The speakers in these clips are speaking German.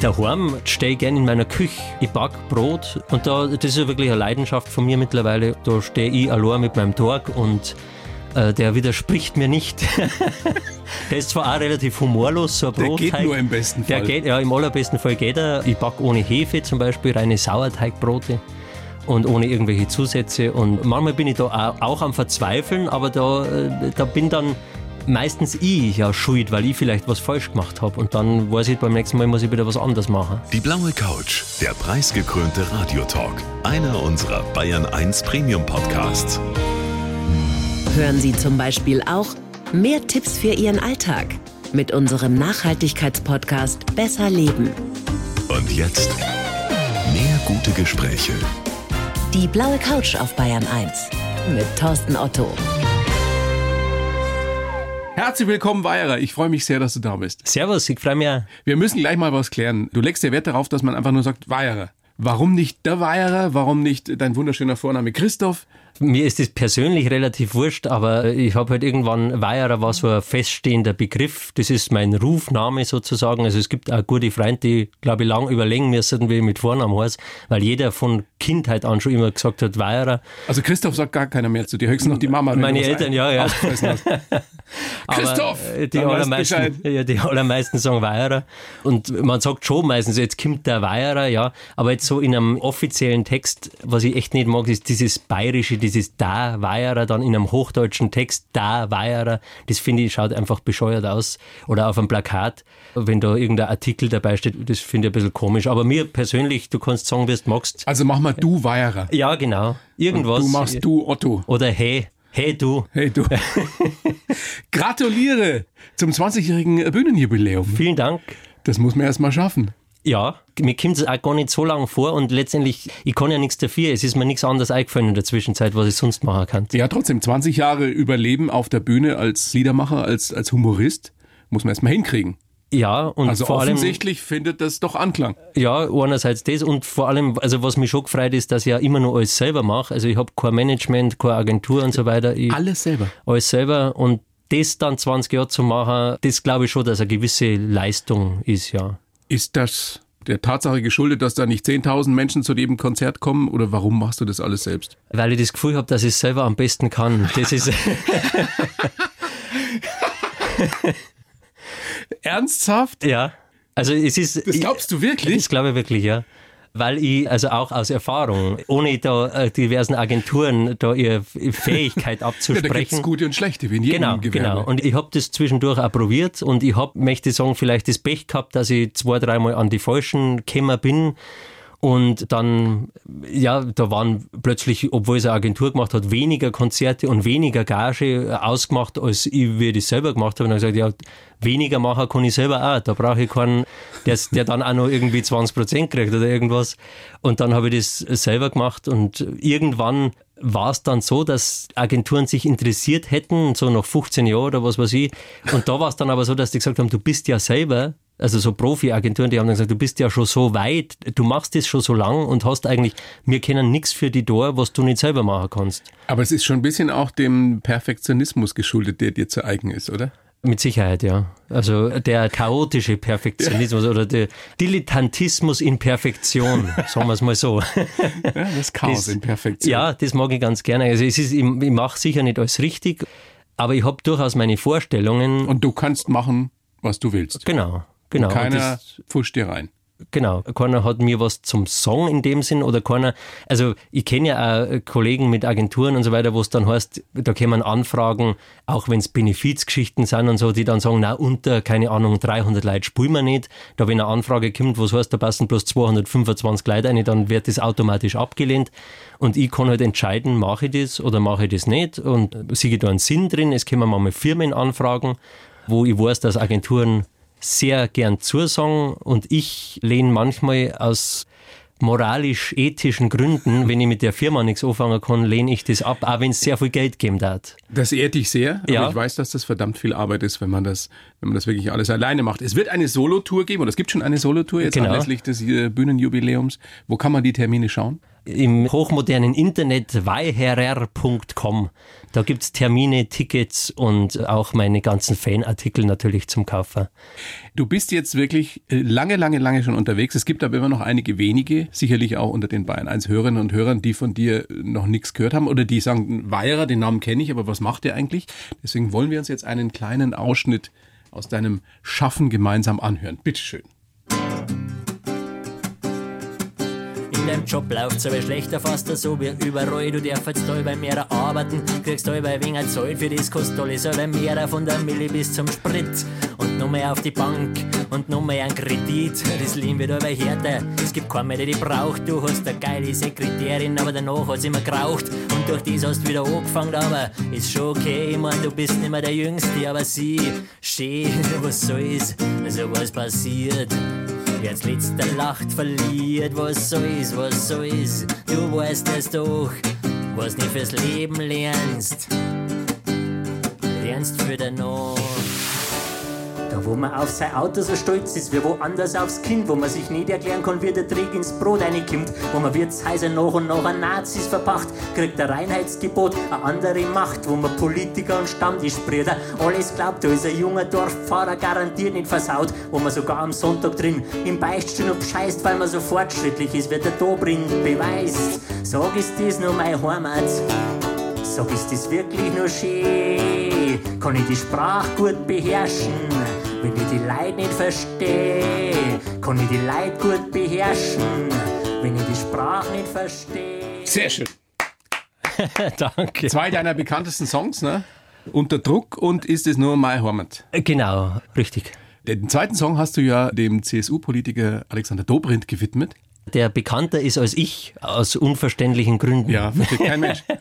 Daheim stehe ich gerne in meiner Küche. Ich back Brot und da, das ist ja wirklich eine Leidenschaft von mir mittlerweile. Da stehe ich allein mit meinem Tag und äh, der widerspricht mir nicht. der ist zwar auch relativ humorlos, so ein Der Brotteig. geht nur im besten Der Fall. geht, ja, im allerbesten Fall geht er. Ich backe ohne Hefe zum Beispiel, reine Sauerteigbrote und ohne irgendwelche Zusätze. Und manchmal bin ich da auch, auch am Verzweifeln, aber da, äh, da bin dann meistens ich ja schuld, weil ich vielleicht was falsch gemacht habe. Und dann weiß ich, beim nächsten Mal muss ich wieder was anderes machen. Die blaue Couch, der preisgekrönte Radiotalk. Einer unserer Bayern 1 Premium Podcasts. Hören Sie zum Beispiel auch mehr Tipps für Ihren Alltag mit unserem Nachhaltigkeitspodcast Besser Leben. Und jetzt mehr gute Gespräche. Die blaue Couch auf Bayern 1 mit Thorsten Otto. Herzlich willkommen, Weierer. Ich freue mich sehr, dass du da bist. Servus, ich freue mich auch. Wir müssen gleich mal was klären. Du legst ja Wert darauf, dass man einfach nur sagt, Weierer. Warum nicht der Weierer? Warum nicht dein wunderschöner Vorname Christoph? Mir ist das persönlich relativ wurscht, aber ich habe halt irgendwann, Weierer war so ein feststehender Begriff. Das ist mein Rufname sozusagen. Also es gibt auch gute Freunde, die, glaube ich, lang überlegen müssen, wie ich mit Vornamen heiße, weil jeder von Kindheit an schon immer gesagt hat, Weierer. Also Christoph sagt gar keiner mehr zu dir, höchstens noch die Mama. Meine Eltern, ja, ja. Christoph! äh, Die allermeisten, ja, die allermeisten sagen Weierer. Und man sagt schon meistens, jetzt kommt der Weierer, ja. Aber jetzt so in einem offiziellen Text, was ich echt nicht mag, ist dieses bayerische, dieses da Weierer, dann in einem hochdeutschen Text da Weierer. Das finde ich, schaut einfach bescheuert aus. Oder auf einem Plakat, wenn da irgendein Artikel dabei steht, das finde ich ein bisschen komisch. Aber mir persönlich, du kannst sagen, wie du magst. Also mach mal du Weierer. Ja, genau. Irgendwas. Du machst du Otto. Oder hey, hey du. Hey du. Gratuliere zum 20-jährigen Bühnenjubiläum. Vielen Dank. Das muss man erst mal schaffen. Ja, mir kommt es auch gar nicht so lange vor und letztendlich, ich kann ja nichts dafür. Es ist mir nichts anderes eingefallen in der Zwischenzeit, was ich sonst machen kann. Ja, trotzdem, 20 Jahre Überleben auf der Bühne als Liedermacher, als, als Humorist, muss man erst mal hinkriegen. Ja, und Also vor allem, offensichtlich findet das doch Anklang. ja, einerseits das und vor allem, also was mich schon gefreut ist, dass ich ja immer noch alles selber mache. Also ich habe kein Management, keine Agentur und so weiter. Ich, Alles selber. alles selber und das dann 20 Jahre zu machen, das glaube ich schon, dass eine gewisse Leistung ist, ja. Ist das der Tatsache geschuldet, dass da nicht 10.000 Menschen zu dem Konzert kommen oder warum machst du das alles selbst? Weil ich das Gefühl habe, dass ich es selber am besten kann. Das ist, Ernsthaft? ja. Also es ist. Das glaubst du wirklich? Das glaube ich wirklich, ja. Weil ich, also auch aus Erfahrung, ohne da äh, diversen Agenturen da ihre Fähigkeit Ja, da abzusprechen. gibt's gute und schlechte, wie in jedem Genau, Gewerbe. genau. Und ich habe das zwischendurch auch probiert und ich habe, möchte ich sagen, vielleicht das Pech gehabt, dass ich zwei, dreimal an die Falschen gekommen bin. Und dann, ja, da waren plötzlich, obwohl es eine Agentur gemacht hat, weniger Konzerte und weniger Gage ausgemacht, als ich, wie das selber gemacht habe. Und dann habe ich gesagt, ja, weniger machen kann ich selber auch. Da brauche ich keinen, der, der dann auch noch irgendwie 20 Prozent kriegt oder irgendwas. Und dann habe ich das selber gemacht und irgendwann war es dann so, dass Agenturen sich interessiert hätten, so nach 15 Jahren oder was weiß ich. Und da war es dann aber so, dass die gesagt haben, du bist ja selber, also so Profi-Agenturen, die haben dann gesagt, du bist ja schon so weit, du machst das schon so lang und hast eigentlich, wir kennen nichts für die da, was du nicht selber machen kannst. Aber es ist schon ein bisschen auch dem Perfektionismus geschuldet, der dir zu eigen ist, oder? Mit Sicherheit, ja. Also der chaotische Perfektionismus oder der Dilettantismus in Perfektion, sagen wir es mal so. Ja, das Chaos Das- in Perfektion. Ja, das mag ich ganz gerne. Also es ist, ich, ich mache sicher nicht alles richtig, aber ich habe durchaus meine Vorstellungen. Und du kannst machen, was du willst. genau, genau. Und Keiner das, pfuscht dir rein. Genau, keiner hat mir was zum Song in dem Sinn oder keiner, also ich kenne ja auch Kollegen mit Agenturen und so weiter, wo es dann heißt, da kämen Anfragen, auch wenn es Benefizgeschichten sind und so, die dann sagen, na unter, keine Ahnung, 300 Leute spielen wir nicht. Da wenn eine Anfrage kommt, wo es heißt, da passen bloß 225 Leute rein, dann wird das automatisch abgelehnt und ich kann halt entscheiden, mache ich das oder mache ich das nicht und sehe da einen Sinn drin. Es kommen manchmal Firmenanfragen, wo ich weiß, dass Agenturen sehr gern zusagen und ich lehne manchmal aus moralisch-ethischen Gründen, wenn ich mit der Firma nichts anfangen kann, lehne ich das ab, auch wenn es sehr viel Geld geben darf. Das ehrt dich sehr, aber Ja. ich weiß, dass das verdammt viel Arbeit ist, wenn man das, wenn man das wirklich alles alleine macht. Es wird eine Solotour geben, oder es gibt schon eine Solotour jetzt Genau. anlässlich des äh, Bühnenjubiläums. Wo kann man die Termine schauen? Im hochmodernen Internet weiherer.com. Da gibt es Termine, Tickets und auch meine ganzen Fanartikel natürlich zum Kaufen. Du bist jetzt wirklich äh, lange, lange, lange schon unterwegs. Es gibt aber immer noch einige wenige, sicherlich auch unter den Bayern 1 Hörerinnen und Hörern, die von dir noch nichts gehört haben oder die sagen, Weierer, den Namen kenne ich, aber was macht der eigentlich? Deswegen wollen wir uns jetzt einen kleinen Ausschnitt aus deinem Schaffen gemeinsam anhören. Bitteschön. Deinem Job läuft's aber schlechter fast so wie überall. Du darfst jetzt da bei mir arbeiten, kriegst da bei wenig Zeit für das kostet alles aber mehr von der Milli bis zum Sprit. Und noch mehr auf die Bank und noch mehr einen Kredit. Das Leben wird aber härter, es gibt keinen mehr, der die braucht. Du hast eine geile Sekretärin, aber danach hat's immer geraucht. Und durch das hast du wieder angefangen, aber ist schon okay. Ich mein, du bist nicht mehr der Jüngste, aber sie, schön, was so ist, also was passiert. Wer als letzter lacht, verliert, was so ist, was so ist. Du weißt es doch, was nicht fürs Leben lernst, lernst für danach. Wo man auf sein Auto so stolz ist, wie woanders aufs Kind, wo man sich nicht erklären kann, wie der Trick ins Brot reinkommt, wo man Wirtshäuser nach und nach an Nazis verpacht, kriegt ein Reinheitsgebot eine andere Macht, wo man Politiker und Stammtischbrüder alles glaubt, da ist ein junger Dorffahrer garantiert nicht versaut, wo man sogar am Sonntag drin im Beichtstuhl bescheißt, weil man so fortschrittlich ist, wird der Dobrin beweist. Sag, ist das nur meine Heimat? Sag, ist das wirklich nur schön? Kann ich die Sprache gut beherrschen? Wenn ich die Leute nicht verstehe, kann ich die Leute gut beherrschen. Wenn ich die Sprache nicht verstehe. Sehr schön. Danke. Zwei deiner bekanntesten Songs, ne? Unter Druck und ist es nur My Heimat. Genau, richtig. Den zweiten Song hast du ja dem CSU-Politiker Alexander Dobrindt gewidmet. Der bekannter ist als ich, aus unverständlichen Gründen. Ja, versteht kein Mensch.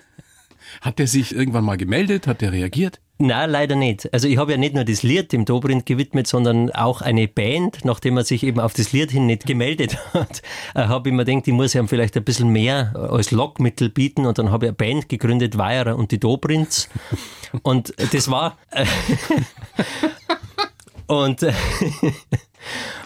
Hat der sich irgendwann mal gemeldet? Hat der reagiert? Nein, leider nicht. Also ich habe ja nicht nur das Lied dem Dobrindt gewidmet, sondern auch eine Band, nachdem er sich eben auf das Lied hin nicht gemeldet hat, äh, habe ich mir gedacht, ich muss ihm vielleicht ein bisschen mehr als Lockmittel bieten und dann habe ich eine Band gegründet, Weierer und die Dobrindts. Und das war... Äh, und äh,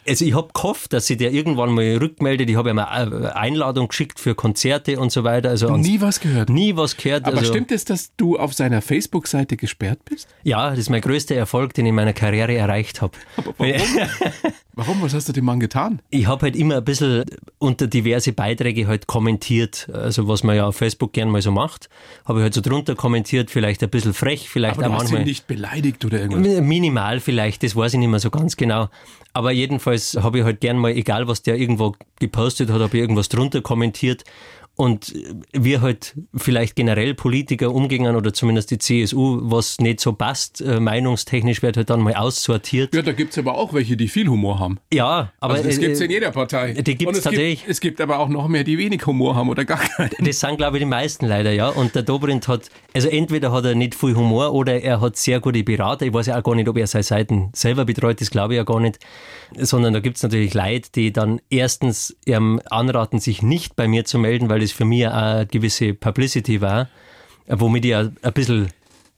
also ich habe gehofft, dass sich der irgendwann mal rückmeldet. Ich habe ihm eine Einladung geschickt für Konzerte und so weiter. Also Nie was gehört. nie was gehört. Aber also, stimmt es, dass du auf seiner Facebook-Seite gesperrt bist? Ja, das ist mein größter Erfolg, den ich in meiner Karriere erreicht habe. Warum? Warum? Was hast du dem Mann getan? Ich habe halt immer ein bisschen unter diverse Beiträge halt kommentiert, also was man ja auf Facebook gern mal so macht, habe ich halt so drunter kommentiert, vielleicht ein bisschen frech, vielleicht Aber auch du hast ihn manchmal nicht beleidigt oder irgendwas. minimal vielleicht, das weiß ich nicht mehr so ganz genau. Aber jedenfalls habe ich halt gern mal, egal was der irgendwo gepostet hat, habe ich irgendwas drunter kommentiert. Und wir halt vielleicht generell Politiker umgehen oder zumindest die CSU, was nicht so passt, äh, meinungstechnisch wird halt dann mal aussortiert. Ja, da gibt's aber auch welche, die viel Humor haben. Ja, aber Also das äh, gibt's in jeder Partei. die gibt's es tatsächlich. Gibt, es gibt aber auch noch mehr, die wenig Humor haben oder gar keinen. Das sind, glaube ich, die meisten leider, ja. Und der Dobrindt hat, also entweder hat er nicht viel Humor oder er hat sehr gute Berater. Ich weiß ja auch gar nicht, ob er seine Seiten selber betreut, das glaube ich ja gar nicht. Sondern da gibt's natürlich Leute, die dann erstens ihm anraten, sich nicht bei mir zu melden, weil das für mich auch eine gewisse Publicity war, womit ich ein bisschen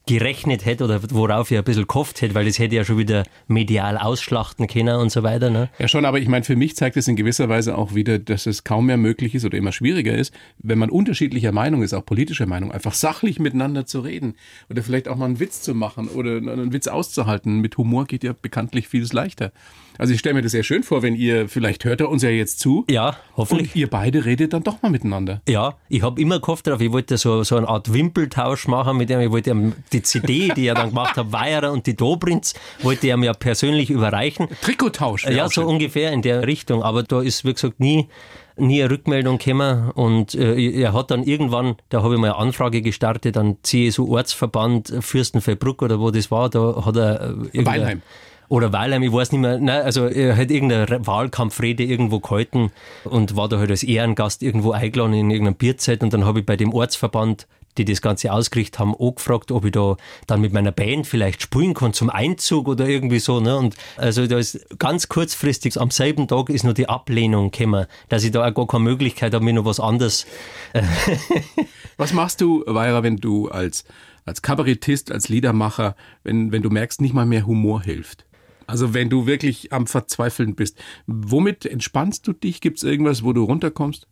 gerechnet hätte oder worauf ich ein bisschen gehofft hätte, weil das hätte ja schon wieder medial ausschlachten können und so weiter. Ne? Ja schon, aber ich meine, für mich zeigt es in gewisser Weise auch wieder, dass es kaum mehr möglich ist oder immer schwieriger ist, wenn man unterschiedlicher Meinung ist, auch politischer Meinung, einfach sachlich miteinander zu reden oder vielleicht auch mal einen Witz zu machen oder einen Witz auszuhalten. Mit Humor geht ja bekanntlich vieles leichter. Also ich stelle mir das sehr schön vor, wenn ihr, vielleicht hört er uns ja jetzt zu Ja, hoffentlich. und ihr beide redet dann doch mal miteinander. Ja, ich habe immer gehofft darauf, ich wollte so, so eine Art Wimpeltausch machen mit ihm. Ich wollte ihm die CD, die er dann gemacht hat, Weierer und die Dobrinds, wollte er mir persönlich überreichen. Trikottausch. Ja, so schön. ungefähr in der Richtung. Aber da ist, wie gesagt, nie, nie eine Rückmeldung gekommen. Und äh, er hat dann irgendwann, da habe ich mal eine Anfrage gestartet an CSU-Ortsverband Fürstenfeldbruck oder wo das war, da hat er... äh, Weilheim. Oder Weilheim, ich weiß nicht mehr. Nein, also er hat irgendeine Wahlkampfrede irgendwo gehalten und war da halt als Ehrengast irgendwo eingeladen in irgendeinem Bierzelt und dann habe ich bei dem Ortsverband, die das Ganze ausgerichtet haben, auch gefragt, ob ich da dann mit meiner Band vielleicht spielen kann zum Einzug oder irgendwie so. Ne? Und also da ist ganz kurzfristig, am selben Tag ist nur die Ablehnung gekommen, dass ich da auch gar keine Möglichkeit habe, mir noch was anderes Was machst du, Weira, wenn du als, als Kabarettist, als Liedermacher, wenn, wenn du merkst, nicht mal mehr Humor hilft? Also wenn du wirklich am Verzweifeln bist, womit entspannst du dich? Gibt es irgendwas, wo du runterkommst?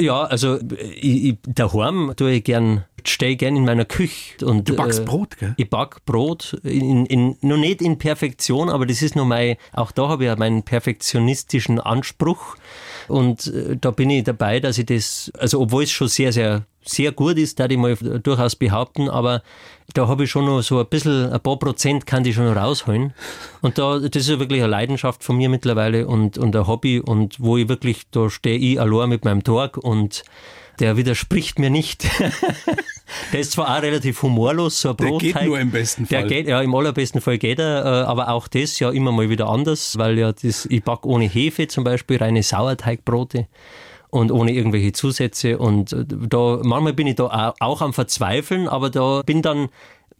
Ja, also ich, ich, daheim tue ich gern, stehe gern in meiner Küche. Und, Du backst äh, Brot, gell? Ich back Brot, in, in, noch nicht in Perfektion, aber das ist noch mein, auch da habe ich ja meinen perfektionistischen Anspruch. Und äh, da bin ich dabei, dass ich das, also obwohl es schon sehr, sehr, sehr gut ist, da ich mal durchaus behaupten, aber da habe ich schon noch so ein bisschen, ein paar Prozent kann ich schon noch rausholen. Und da, das ist wirklich eine Leidenschaft von mir mittlerweile und, und ein Hobby und wo ich wirklich, da stehe ich allein mit meinem Tag und der widerspricht mir nicht. der ist zwar auch relativ humorlos, so ein Der Brotteig. geht nur im besten Fall. Der geht, ja, im allerbesten Fall geht er, äh, aber auch das ja immer mal wieder anders, weil ja das, ich back ohne Hefe zum Beispiel reine Sauerteigbrote und ohne irgendwelche Zusätze und äh, da, manchmal bin ich da auch am Verzweifeln, aber da bin dann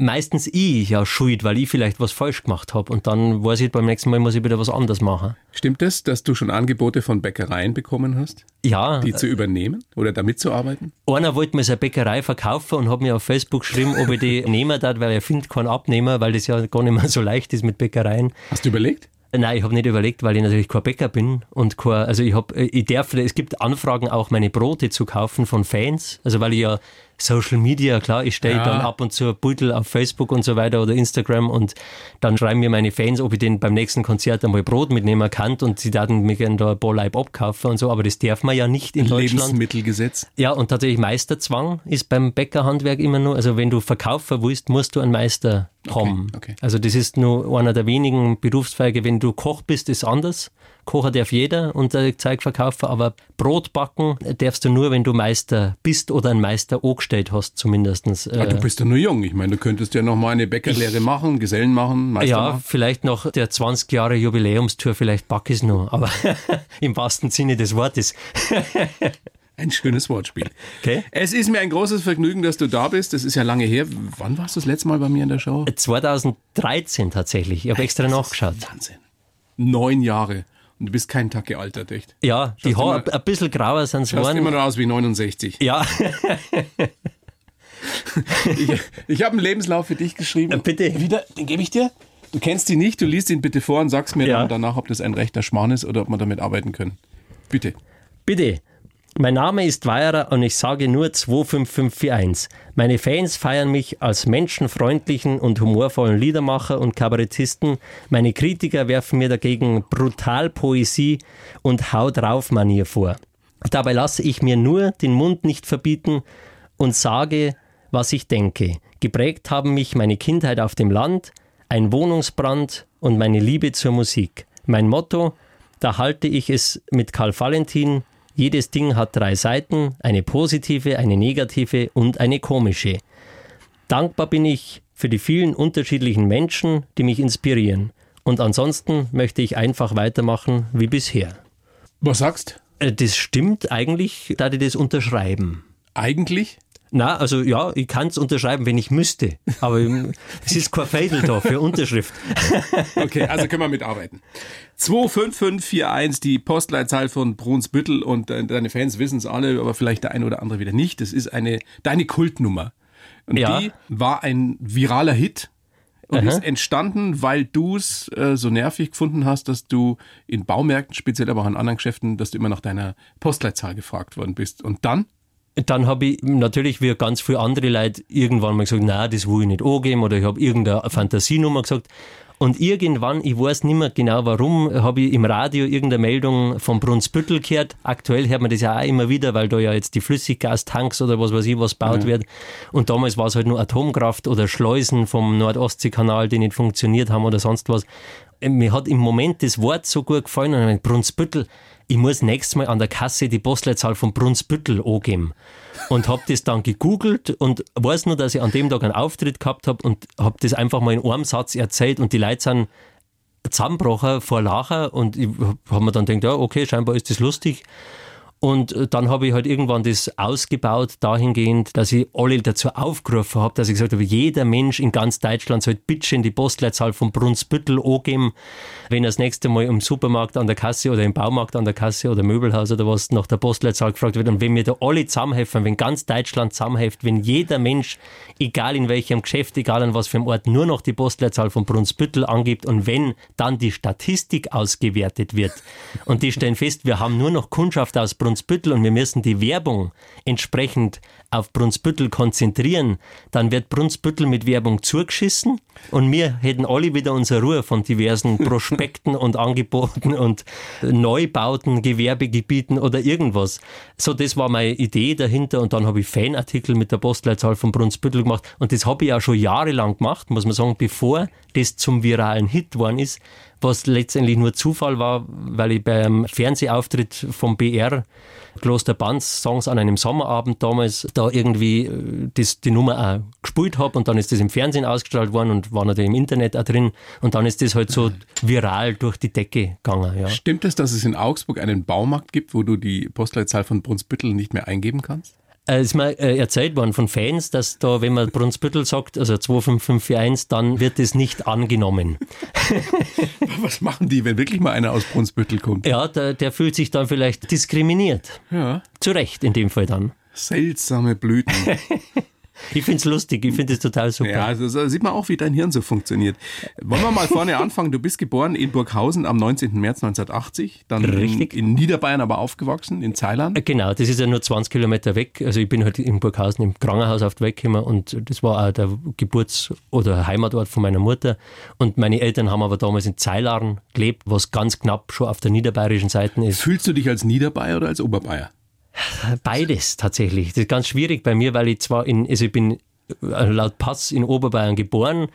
meistens ich ja schuld, weil ich vielleicht was falsch gemacht habe und dann weiß ich, beim nächsten Mal muss ich wieder was anderes machen. Stimmt es, dass du schon Angebote von Bäckereien bekommen hast, Ja, die zu übernehmen oder da mitzuarbeiten? Einer wollte mir seine Bäckerei verkaufen und hat mir auf Facebook geschrieben, ob ich die nehmen darf, weil er findet keinen Abnehmer, weil das ja gar nicht mehr so leicht ist mit Bäckereien. Hast du überlegt? Nein, ich habe nicht überlegt, weil ich natürlich kein Bäcker bin und kein, also ich habe, ich darf, es gibt Anfragen auch meine Brote zu kaufen von Fans, also weil ich ja Social Media, klar, ich stelle Ja. dann ab und zu ein Beutel auf Facebook und so weiter oder Instagram und dann schreiben mir meine Fans, ob ich den beim nächsten Konzert einmal Brot mitnehmen kann und sie werden mir gerne da ein paar Leib abkaufen und so, aber das darf man ja nicht in Deutschland. Lebensmittelgesetz. Ja, und tatsächlich Meisterzwang ist beim Bäckerhandwerk immer nur, also wenn du verkaufen willst, musst du einen Meister haben. okay. Also das ist nur einer der wenigen Berufszweige. Wenn du Koch bist, ist anders. Kocher darf jeder und der Zeug verkaufen, aber Brot backen darfst du nur, wenn du Meister bist oder einen Meister angestellt hast, zumindestens. Ja, du Äh, bist ja nur jung. Ich meine, du könntest ja noch mal eine Bäckerlehre machen, Gesellen machen, Meister ja, machen. vielleicht noch der 20 Jahre Jubiläumstour, vielleicht back ich es noch, aber im wahrsten Sinne des Wortes. Ein schönes Wortspiel. Okay. Es ist mir ein großes Vergnügen, dass du da bist. Das ist ja lange her. Wann warst du das letzte Mal bei mir in der Show? 2013 tatsächlich. Ich habe extra nachgeschaut. Wahnsinn. Neun Jahre. Und du bist keinen Tag gealtert, echt. Ja, die Schaust Haare immer- ein bisschen grauer sind immer geworden. noch aus wie 69. Ja, Ich, ich habe einen Lebenslauf für dich geschrieben. bitte. Wieder, den gebe ich dir. Du kennst ihn nicht, du liest ihn bitte vor und sagst mir Ja. dann danach, ob das ein rechter Schmarrn ist oder ob wir damit arbeiten können. Bitte. bitte. Mein Name ist Weierer und ich sage nur 25541. Meine Fans feiern mich als menschenfreundlichen und humorvollen Liedermacher und Kabarettisten. Meine Kritiker werfen mir dagegen Brutalpoesie und Hau drauf Manier vor. Dabei lasse ich mir nur den Mund nicht verbieten und sage, was ich denke. Geprägt haben mich meine Kindheit auf dem Land, ein Wohnungsbrand und meine Liebe zur Musik. Mein Motto, da halte ich es mit Karl Valentin, jedes Ding hat drei Seiten, eine positive, eine negative und eine komische. Dankbar bin ich für die vielen unterschiedlichen Menschen, die mich inspirieren. Und ansonsten möchte ich einfach weitermachen wie bisher. Was sagst? Äh, Das stimmt eigentlich, da die das unterschreiben. Eigentlich? Na, also ja, ich kann es unterschreiben, wenn ich müsste. Aber es ist kein Fadel da für Unterschrift. Okay, also können wir mitarbeiten. 25541, die Postleitzahl von Brunsbüttel und de- deine Fans wissen es alle, aber vielleicht der eine oder andere wieder nicht. Das ist eine, deine Kultnummer. Und Ja. die war ein viraler Hit und Aha. ist entstanden, weil du es äh, so nervig gefunden hast, dass du in Baumärkten, speziell aber auch in anderen Geschäften, dass du immer nach deiner Postleitzahl gefragt worden bist. Und dann? Dann habe ich natürlich wie ganz viele andere Leute irgendwann mal gesagt, na, das will ich nicht angeben oder ich habe irgendeine Fantasienummer gesagt. Und irgendwann, ich weiß nicht mehr genau warum, habe ich im Radio irgendeine Meldung von Brunsbüttel gehört. Aktuell hört man das ja auch immer wieder, weil da ja jetzt die Flüssiggastanks oder was weiß ich was baut wird. Und damals war es halt nur Atomkraft oder Schleusen vom Nordostseekanal, die nicht funktioniert haben oder sonst was. Mir hat im Moment das Wort so gut gefallen und Brunsbüttel, ich muss nächstes Mal an der Kasse die Postleitzahl von Brunsbüttel angeben. Und habe das dann gegoogelt und weiß nur, dass ich an dem Tag einen Auftritt gehabt habe und habe das einfach mal in einem Satz erzählt und die Leute sind zusammengebrochen vor Lachen und ich habe mir dann gedacht, ja, okay, scheinbar ist das lustig. Und äh, dann habe ich halt irgendwann das ausgebaut dahingehend, dass ich alle dazu aufgerufen habe, dass ich gesagt habe, jeder Mensch in ganz Deutschland sollte bitte in die Postleitzahl von Brunsbüttel angeben, wenn er das nächste Mal im Supermarkt an der Kasse oder im Baumarkt an der Kasse oder Möbelhaus oder was nach der Postleitzahl gefragt wird. Und wenn wir da alle zusammenhelfen, wenn ganz Deutschland zusammenhilft, wenn jeder Mensch, egal in welchem Geschäft, egal an was für einem Ort, nur noch die Postleitzahl von Brunsbüttel angibt und wenn dann die Statistik ausgewertet wird und die stellen fest, wir haben nur noch Kundschaft aus Brunsbüttel, Brunsbüttel und wir müssen die Werbung entsprechend auf Brunsbüttel konzentrieren, dann wird Brunsbüttel mit Werbung zugeschissen und wir hätten alle wieder unsere Ruhe von diversen Prospekten und Angeboten und Neubauten, Gewerbegebieten oder irgendwas. So, das war meine Idee dahinter und dann habe ich Fanartikel mit der Postleitzahl von Brunsbüttel gemacht und das habe ich auch schon jahrelang gemacht, muss man sagen, bevor das zum viralen Hit geworden ist, was letztendlich nur Zufall war, weil ich beim Fernsehauftritt vom BR Kloster Banz Songs an einem Sommerabend damals da irgendwie äh, das, die Nummer auch gespielt habe und dann ist das im Fernsehen ausgestrahlt worden und war natürlich im Internet auch drin und dann ist das halt so viral durch die Decke gegangen. Ja. Stimmt es, dass es in Augsburg einen Baumarkt gibt, wo du die Postleitzahl von Brunsbüttel nicht mehr eingeben kannst? Es ist mir äh, erzählt worden von Fans, dass da, wenn man Brunsbüttel sagt, also 25541, dann wird es nicht angenommen. Was machen die, wenn wirklich mal einer aus Brunsbüttel kommt? Ja, der, der fühlt sich dann vielleicht diskriminiert. Ja. Zu Recht in dem Fall dann. Seltsame Blüten. Ich finde es lustig, ich finde es total super. Ja, also so sieht man auch, wie dein Hirn so funktioniert. Wollen wir mal vorne anfangen? Du bist geboren in Burghausen am 19. März 1980, dann Richtig. In, Niederbayern aber aufgewachsen, in Zeiland. Genau, das ist ja nur 20 Kilometer weg. Also ich bin halt in Burghausen im Krankenhaus oft weggekommen und das war auch der Geburts- oder Heimatort von meiner Mutter. Und meine Eltern haben aber damals in Zeilarn gelebt, was ganz knapp schon auf der niederbayerischen Seite ist. Fühlst du dich als Niederbayer oder als Oberbayer? Beides tatsächlich. Das ist ganz schwierig bei mir, weil ich zwar in, also ich bin äh, laut Pass in Oberbayern geboren.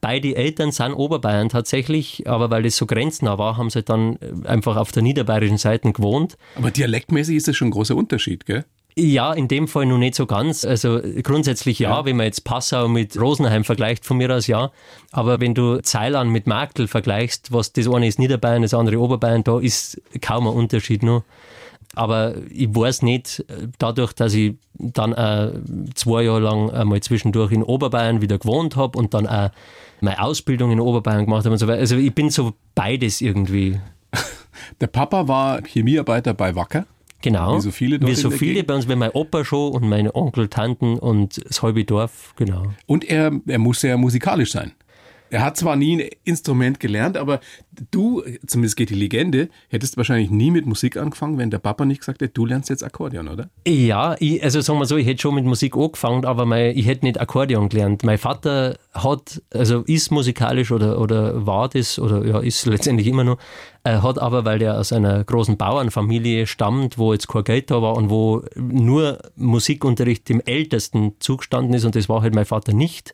Beide Eltern sind Oberbayern tatsächlich, aber weil das so grenznah war, haben sie dann äh, einfach auf der niederbayerischen Seite gewohnt. Aber dialektmäßig ist das schon ein großer Unterschied, gell? Ja, in dem Fall noch nicht so ganz. Also grundsätzlich ja, Ja. wenn man jetzt Passau mit Rosenheim vergleicht, von mir aus ja. Aber wenn du Zeilan mit Marktl vergleichst, was das eine ist Niederbayern, das andere Oberbayern, da ist kaum ein Unterschied noch. Aber ich weiß nicht, dadurch, dass ich dann äh, zwei Jahre lang einmal zwischendurch in Oberbayern wieder gewohnt habe und dann auch meine Ausbildung in Oberbayern gemacht habe und so weiter. Also ich bin so beides irgendwie. Der Papa war Chemiearbeiter bei Wacker. Genau. Wie so viele dort Wie so viele bei uns, wie mein Opa schon und meine Onkel, Tanten und das halbe Dorf, genau. Und er, er muss sehr musikalisch sein. Er hat zwar nie ein Instrument gelernt, aber du, zumindest geht die Legende, hättest wahrscheinlich nie mit Musik angefangen, wenn der Papa nicht gesagt hätte, du lernst jetzt Akkordeon, oder? Ja, ich, also sagen wir so, ich hätte schon mit Musik angefangen, aber mein, ich hätte nicht Akkordeon gelernt. Mein Vater hat, also ist musikalisch oder, oder war das, oder ja, ist letztendlich immer noch, äh, hat aber, weil der aus einer großen Bauernfamilie stammt, wo jetzt kein Geld da war und wo nur Musikunterricht dem Ältesten zugestanden ist und das war halt mein Vater nicht.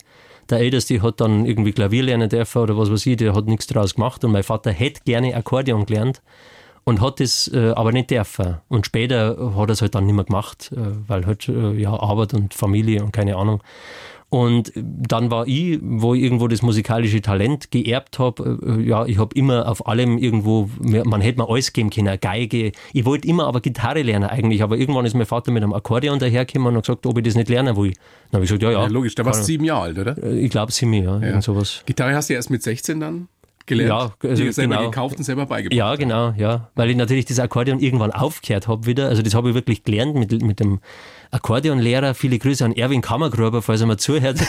Der Älteste hat dann irgendwie Klavier lernen dürfen oder was weiß ich, der hat nichts draus gemacht und mein Vater hätte gerne Akkordeon gelernt und hat es äh, aber nicht dürfen. Und später hat er es halt dann nicht mehr gemacht, äh, weil halt äh, ja, Arbeit und Familie und keine Ahnung. Und dann war ich, wo ich irgendwo das musikalische Talent geerbt habe, äh, ja, ich habe immer auf allem irgendwo, man hätte mir alles geben können, eine Geige. Ich wollte immer aber Gitarre lernen eigentlich, aber irgendwann ist mein Vater mit einem Akkordeon dahergekommen und hat gesagt, ob ich das nicht lernen will. Dann habe ich gesagt, ja, ja. Ja, logisch, da warst du sieben Jahre alt, oder? Ich glaube, sie mir, ja, sowas. Gitarre hast du erst mit 16 dann gelernt? Ja, also Dir selber genau. gekauft und selber beigebracht. Ja, genau, ja. Weil ich natürlich das Akkordeon irgendwann aufgehört habe wieder. Also das habe ich wirklich gelernt mit, mit dem Akkordeonlehrer. Viele Grüße an Erwin Kammergruber, falls er mir zuhört.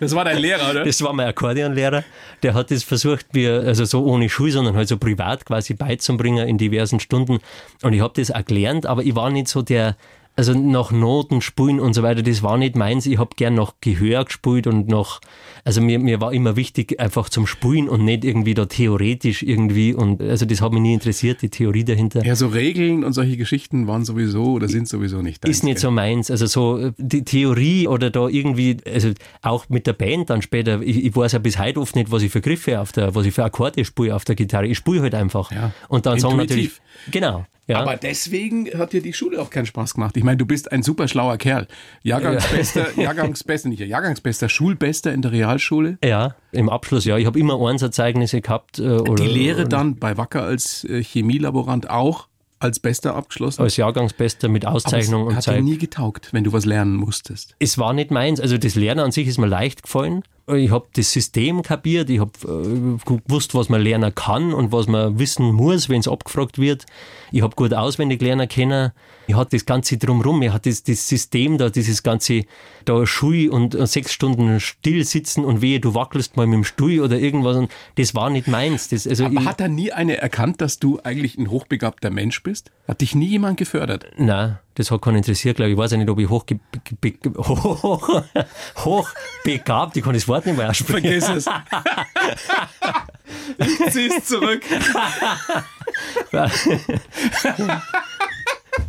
Das war dein Lehrer, oder? Das war mein Akkordeonlehrer. Der hat das versucht, mir, also so ohne Schule, sondern halt so privat quasi beizubringen in diversen Stunden. Und ich habe das auch gelernt, aber ich war nicht so der, also nach Noten spielen und so weiter, das war nicht meins. Ich habe gern nach Gehör gespielt und nach, also mir, mir war immer wichtig, einfach zum Spielen und nicht irgendwie da theoretisch irgendwie. Und also das hat mich nie interessiert, die Theorie dahinter. Ja, so Regeln und solche Geschichten waren sowieso oder sind sowieso nicht deins. Ist nicht so meins. Also so äh, die Theorie oder da irgendwie, also auch mit der Band dann später, ich, ich weiß ja bis heute oft nicht, was ich für Griffe auf der, was ich für Akkorde spiele auf der Gitarre. Ich spiele halt einfach. Ja. Und dann sagen natürlich, Intuitiv. genau. Ja. Aber deswegen hat dir die Schule auch keinen Spaß gemacht. Ich meine, du bist ein super schlauer Kerl. Jahrgangsbester, Jahrgangsbester, nicht Jahrgangsbester, Schulbester in der Realschule. ja, im Abschluss, ja. Ich habe immer Einserzeugnisse gehabt. Äh, oder, Die Lehre dann bei Wacker als äh, Chemielaborant auch als Bester abgeschlossen. Als Jahrgangsbester mit Auszeichnung es und hat dir Zeit. nie getaugt, wenn du was lernen musstest. Es war nicht meins. Also das Lernen an sich ist mir leicht gefallen. Ich habe das System kapiert, ich habe äh, gewusst, was man lernen kann und was man wissen muss, wenn es abgefragt wird. Ich habe gut auswendig lernen können. Ich hatte das Ganze drumherum, ich hatte das, das System da, dieses ganze da Schui und äh, sechs Stunden still sitzen und wehe, du wackelst mal mit dem Stuhl oder irgendwas. Und das war nicht meins. Das, also Aber ich, hat da nie eine erkannt, dass du eigentlich ein hochbegabter Mensch bist? Hat dich nie jemand gefördert? Nein, das hat keinen interessiert, glaube ich. Ich weiß ja nicht, ob ich hoch, hoch, hochbegabt, ich kann das Wort nicht mehr aussprechen. Vergiss es. Zieh's zurück.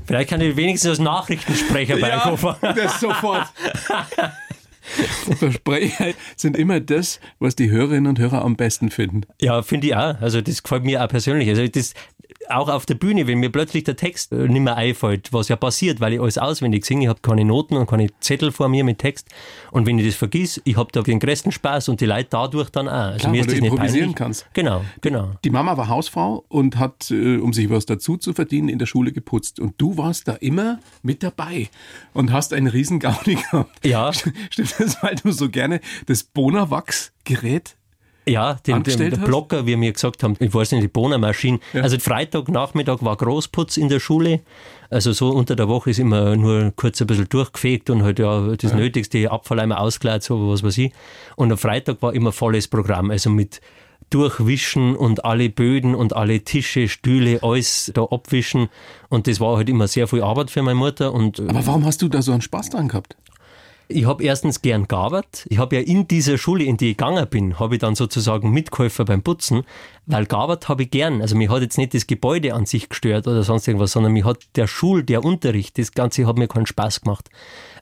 Vielleicht kann ich wenigstens als Nachrichtensprecher bei Ja, das sofort. Versprecher sind immer das, was die Hörerinnen und Hörer am besten finden. Ja, finde ich auch. Also das gefällt mir auch persönlich. Also das auch auf der Bühne, wenn mir plötzlich der Text äh, nicht mehr einfällt, was ja passiert, weil ich alles auswendig singe, ich habe keine Noten und keine Zettel vor mir mit Text und wenn ich das vergiss, ich habe da den größten Spaß und die Leute dadurch dann auch. Also Klar, mir weil ist du das nicht improvisieren peinlich. kannst. Genau, genau. Die Mama war Hausfrau und hat, äh, um sich was dazu zu verdienen, in der Schule geputzt. Und du warst da immer mit dabei und hast einen riesen Gaudi gehabt. Ja. Stimmt das, weil du so gerne das Bonawachs-Gerät Ja, den, den? Blocker, wie wir gesagt haben, ich weiß nicht, die Bohnermaschine. Ja. Also Freitagnachmittag war Großputz in der Schule. Also so unter der Woche ist immer nur kurz ein bisschen durchgefegt und halt ja das Nötigste, Abfall einmal ausgeleert, so was weiß ich. Und am Freitag war immer volles Programm, also mit Durchwischen und alle Böden und alle Tische, Stühle, alles da abwischen. Und das war halt immer sehr viel Arbeit für meine Mutter. Und äh, Aber warum hast du da so einen Spaß dran gehabt? Ich habe erstens gern gearbeitet. Ich habe ja in dieser Schule, in die ich gegangen bin, habe ich dann sozusagen Mitkäufer beim Putzen, weil gearbeitet habe ich gern. Also mich hat jetzt nicht das Gebäude an sich gestört oder sonst irgendwas, sondern mich hat der Schul, der Unterricht, das Ganze hat mir keinen Spaß gemacht.